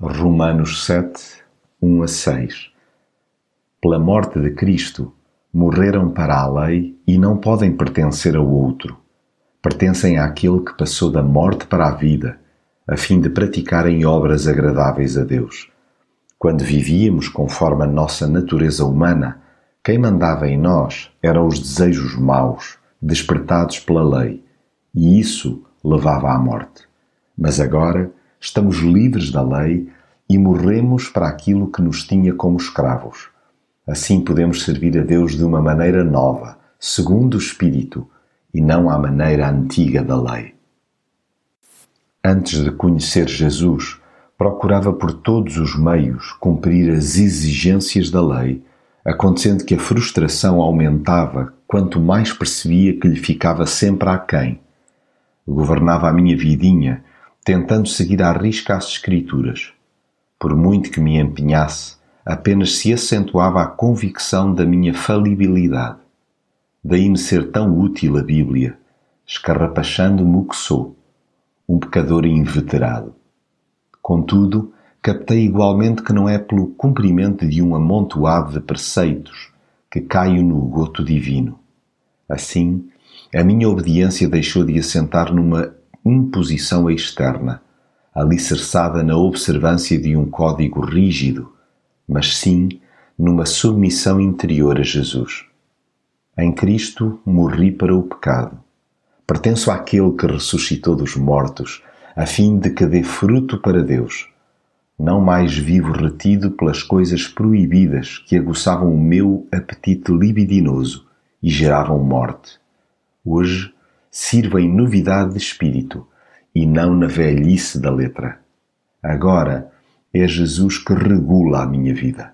Romanos 7, 1 a 6 Pela morte de Cristo, morreram para a lei e não podem pertencer ao outro. Pertencem àquele que passou da morte para a vida, a fim de praticarem obras agradáveis a Deus. Quando vivíamos conforme a nossa natureza humana, quem mandava em nós eram os desejos maus, despertados pela lei, e isso levava à morte. Mas agora estamos livres da lei e morremos para aquilo que nos tinha como escravos. Assim podemos servir a Deus de uma maneira nova, segundo o Espírito, e não à maneira antiga da lei. Antes de conhecer Jesus, procurava por todos os meios cumprir as exigências da lei, acontecendo que a frustração aumentava quanto mais percebia que lhe ficava sempre aquém. Governava a minha vidinha, tentando seguir à risca as Escrituras. Por muito que me empenhasse, apenas se acentuava a convicção da minha falibilidade. Daí-me ser tão útil a Bíblia, escarrapachando-me o que sou, um pecador inveterado. Contudo, captei igualmente que não é pelo cumprimento de um amontoado de preceitos que caio no goto divino. Assim, a minha obediência deixou de assentar numa imposição externa, alicerçada na observância de um código rígido, mas sim numa submissão interior a Jesus. Em Cristo morri para o pecado. Pertenço àquele que ressuscitou dos mortos, a fim de que dê fruto para Deus. Não mais vivo retido pelas coisas proibidas que aguçavam o meu apetite libidinoso e geravam morte. Hoje sirvo em novidade de espírito e não na velhice da letra. Agora é Jesus que regula a minha vida.